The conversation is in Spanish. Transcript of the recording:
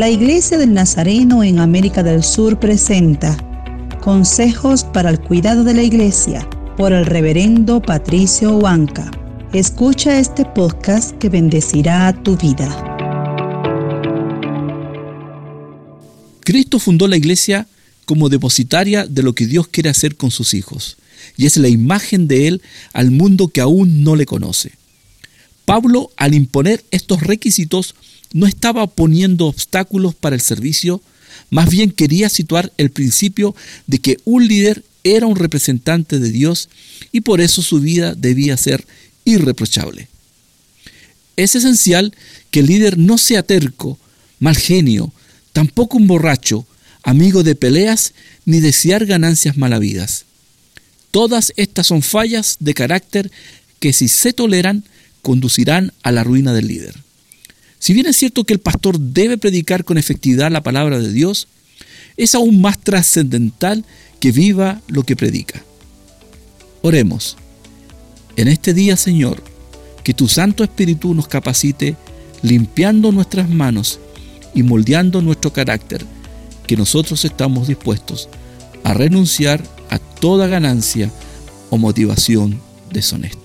La Iglesia del Nazareno en América del Sur presenta Consejos para el cuidado de la Iglesia por el reverendo Patricio Huanca. Escucha este podcast que bendecirá tu vida. Cristo fundó la Iglesia como depositaria de lo que Dios quiere hacer con sus hijos, y es la imagen de Él al mundo que aún no le conoce. Pablo, al imponer estos requisitos, no estaba poniendo obstáculos para el servicio, más bien quería situar el principio de que un líder era un representante de Dios y por eso su vida debía ser irreprochable. Es esencial que el líder no sea terco, mal genio, tampoco un borracho, amigo de peleas ni desear ganancias malavidas. Todas estas son fallas de carácter que si se toleran conducirán a la ruina del líder. Si bien es cierto que el pastor debe predicar con efectividad la palabra de Dios, es aún más trascendental que viva lo que predica. Oremos. En este día, Señor, que tu Santo Espíritu nos capacite limpiando nuestras manos y moldeando nuestro carácter, que nosotros estamos dispuestos a renunciar a toda ganancia o motivación deshonesta.